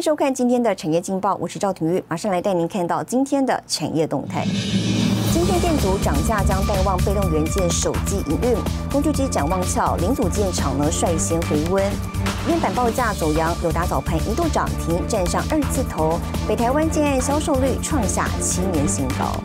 迎收看今天的产业劲报，我是赵廷玉，马上来带您看到今天的产业动态。今天电阻涨价将带旺被动元件手机营运，工具机展望俏，零组件厂呢率先回温。面板报价走阳，友达早盘一度涨停，站上二字头。北台湾建案销售率创下七年新高。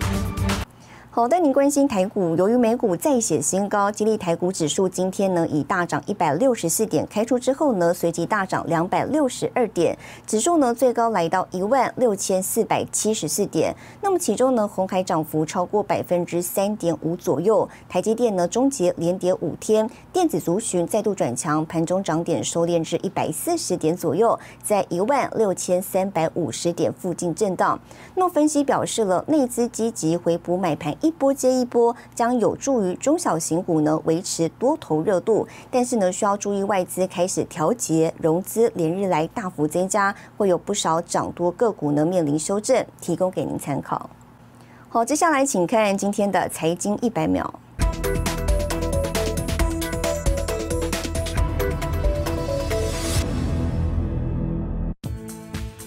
好，带您关心台股。由于美股再写新高，激励台股指数今天呢以大涨一百六十四点开出之后呢，随即大涨两百六十二点，指数呢最高来到一万六千四百七十四点。那么其中呢，红海涨幅超过百分之三点五左右，台积电呢终结连跌五天，电子族群再度转强，盘中涨点收敛至一百四十点左右，在一万六千三百五十点附近震荡。那么分析表示了，内资积极回补买盘。一波接一波，将有助于中小型股呢维持多头热度。但是呢，需要注意外资开始调节融资，连日来大幅增加，会有不少涨多个股呢面临修正，提供给您参考。好，接下来请看今天的财经一百秒。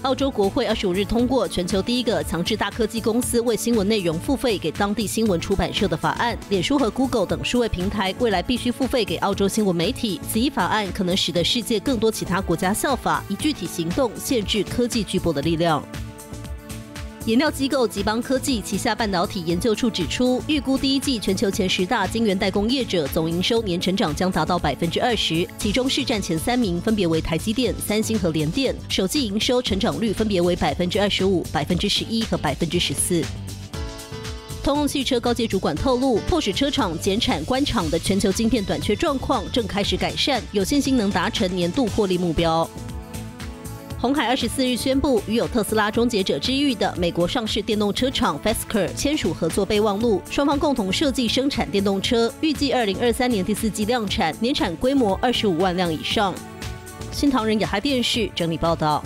澳洲国会二十五日通过全球第一个强制大科技公司为新闻内容付费给当地新闻出版社的法案。脸书和 Google 等数位平台未来必须付费给澳洲新闻媒体。此一法案可能使得世界更多其他国家效法，以具体行动限制科技巨擘的力量。研料机构吉邦科技旗下半导体研究处指出，预估第一季全球前十大晶圆代工业者总营收年成长将达到百分之二十，其中市占前三名分别为台积电、三星和联电，首季营收成长率分别为百分之二十五、百分之十一和百分之十四。通用汽车高阶主管透露，迫使车厂减产关厂的全球晶片短缺状况正开始改善，有信心能达成年度获利目标。红海二十四日宣布，与有特斯拉终结者之誉的美国上市电动车厂 Fesker 签署合作备忘录，双方共同设计生产电动车，预计二零二三年第四季量产，年产规模二十五万辆以上。新唐人雅哈电视整理报道。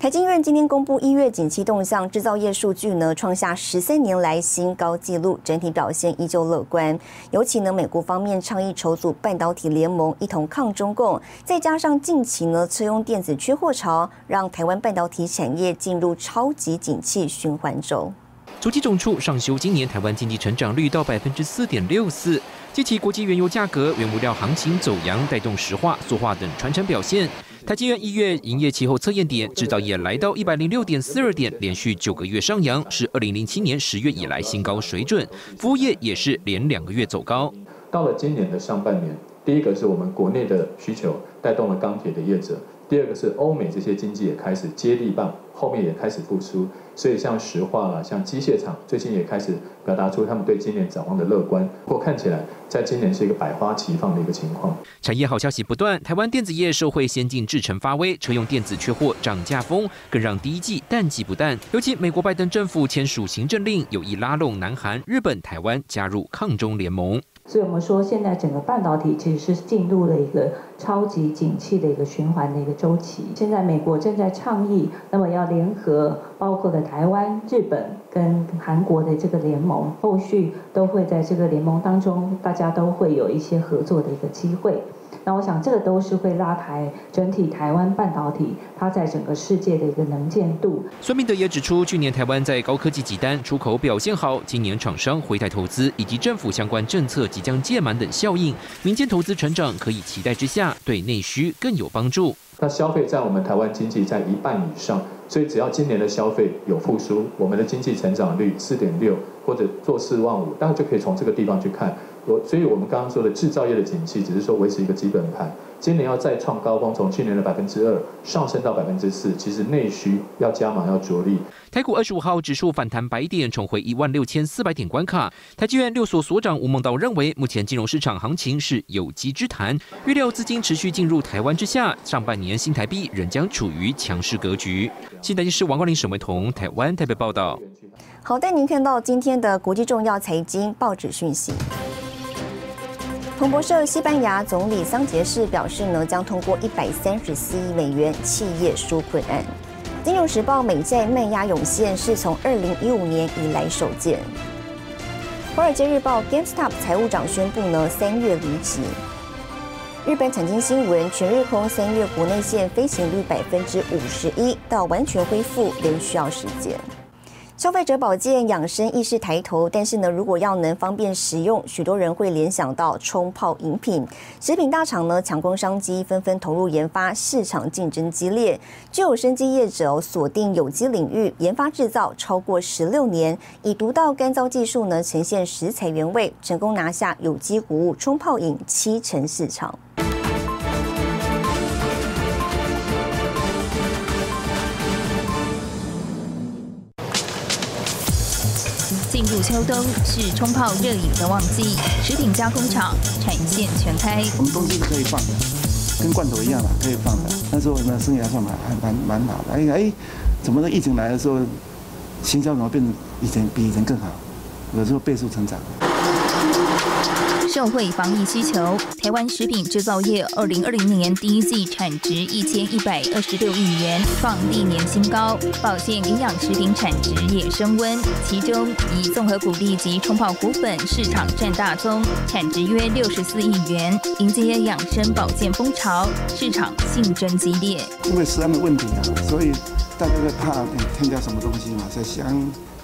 台经院今天公布一月景气动向，制造业数据呢创下十三年来新高纪录，整体表现依旧乐观。尤其呢，美国方面倡议筹组半导体联盟，一同抗中共，再加上近期呢车用电子缺货潮，让台湾半导体产业进入超级景气循环周。主机总处上修今年台湾经济成长率到百分之四点六四，及其国际原油价格、原物料行情走阳，带动石化、塑化等传承表现。台积院一月营业期后测验点，制造业来到一百零六点四二点，连续九个月上扬，是二零零七年十月以来新高水准。服务业也是连两个月走高。到了今年的上半年，第一个是我们国内的需求带动了钢铁的业者，第二个是欧美这些经济也开始接力棒。后面也开始复苏，所以像石化啦，像机械厂，最近也开始表达出他们对今年展望的乐观。不过看起来，在今年是一个百花齐放的一个情况。产业好消息不断，台湾电子业受惠先进制程发威，车用电子缺货涨价风，更让第一季淡季不淡。尤其美国拜登政府签署行政令，有意拉拢南韩、日本、台湾加入抗中联盟。所以我们说，现在整个半导体其实是进入了一个超级景气的一个循环的一个周期。现在美国正在倡议，那么要联合包括了台湾、日本跟韩国的这个联盟，后续都会在这个联盟当中，大家都会有一些合作的一个机会。那我想，这个都是会拉抬整体台湾半导体它在整个世界的一个能见度。孙明德也指出，去年台湾在高科技集单出口表现好，今年厂商回台投资以及政府相关政策即将届满等效应，民间投资成长可以期待之下，对内需更有帮助。那消费在我们台湾经济在一半以上，所以只要今年的消费有复苏，我们的经济成长率四点六或者做四万五，大家就可以从这个地方去看。我所以，我们刚刚说的制造业的景气，只是说维持一个基本盘。今年要再创高峰，从去年的百分之二上升到百分之四，其实内需要加码，要着力。台股二十五号指数反弹百点，重回一万六千四百点关卡。台积院六所所长吴孟道认为，目前金融市场行情是有机之谈，预料资金持续进入台湾之下，上半年新台币仍将处于强势格局。新台电视王冠林、沈维彤，台湾台北报道。好，带您看到今天的国际重要财经报纸讯息。彭博社西班牙总理桑杰士表示呢，将通过一百三十四亿美元企业纾困案。金融时报美债卖压涌现，是从二零一五年以来首见。华尔街日报 GameStop 财务长宣布呢，三月离职。日本产经新闻：全日空三月国内线飞行率百分之五十一，到完全恢复仍需要时间。消费者保健养生意识抬头，但是呢，如果要能方便食用，许多人会联想到冲泡饮品。食品大厂呢抢攻商机，纷纷投入研发，市场竞争激烈。就有生机业者锁定有机领域，研发制造超过十六年，以独到干燥技术呢呈现食材原味，成功拿下有机谷物冲泡饮七成市场。入秋冬是冲泡热饮的旺季，食品加工厂产线全开。我们东西是可以放的，跟罐头一样嘛，可以放的。那时候呢，生意还算蛮还蛮蛮好的。哎哎，怎么的？疫情来的时候，行销怎么变成以前比以前更好？有时候倍速成长。社会防疫需求，台湾食品制造业二零二零年第一季产值一千一百二十六亿元，创历年新高。保健营养食品产值也升温，其中以综合谷粒及冲泡谷粉市场占大宗，产值约六十四亿元。迎接养生保健风潮，市场竞争激烈。因为食安的问题啊，所以大家在怕添加什么东西嘛，在香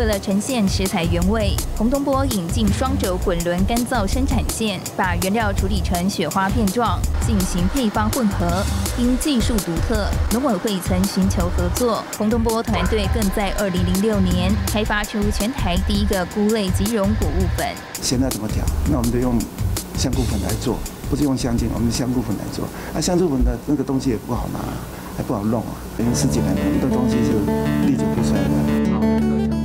为了呈现食材原味，洪东波引进双轴滚轮干燥生产线，把原料处理成雪花片状，进行配方混合。因技术独特，农委会曾寻求合作，洪东波团队更在2006年开发出全台第一个菇类即溶谷物粉。现在怎么调？那我们就用。香菇粉来做，不是用香精，我们香菇粉来做。那香菇粉的那个东西也不好拿，还不好弄啊。因为十几年，很多东西是历久不衰的。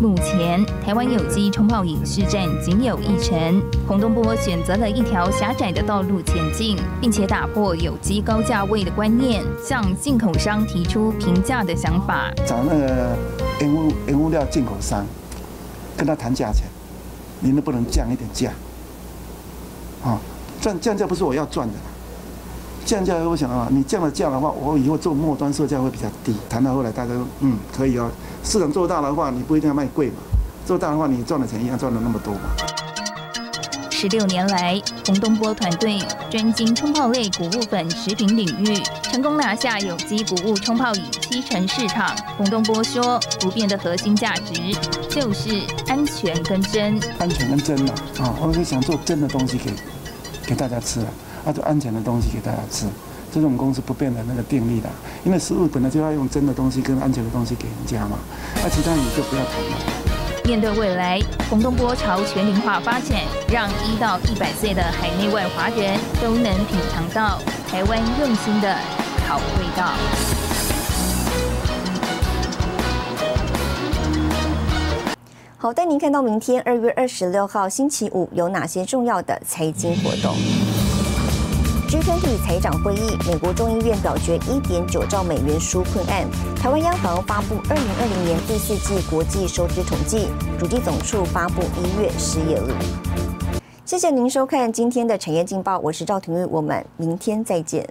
目前台湾有机冲泡饮市占仅有一成。洪东波选择了一条狭窄的道路前进，并且打破有机高价位的观念，向进口商提出平价的想法。找那个原物原物料进口商，跟他谈价钱，你能不能降一点价？啊？降降价不是我要赚的，降价我想啊，你降了价的话，我以后做末端售价会比较低。谈到后来，大家说嗯可以哦，市场做大的话，你不一定要卖贵嘛，做大的话，你赚的钱一样赚了那么多嘛。十六年来，洪东波团队专精冲泡类谷物粉食品领域，成功拿下有机谷物冲泡饮七成市场。洪东波说，不变的核心价值就是安全跟真。安全跟真嘛，啊，我是想做真的东西给。给大家吃了，啊，做安全的东西给大家吃，这是我们公司不变的那个定力的。因为食物本来就要用真的东西跟安全的东西给人家嘛，那其他你就不要谈了。面对未来，洪东波朝全龄化发展，让一到一百岁的海内外华人都能品尝到台湾用心的好味道。好，带您看到明天二月二十六号星期五有哪些重要的财经活动？G20 财长会议，美国众议院表决一点九兆美元纾困案。台湾央行发布二零二零年第四季国际收支统计，主计总数发布一月失业率。谢谢您收看今天的产业劲报，我是赵廷玉，我们明天再见。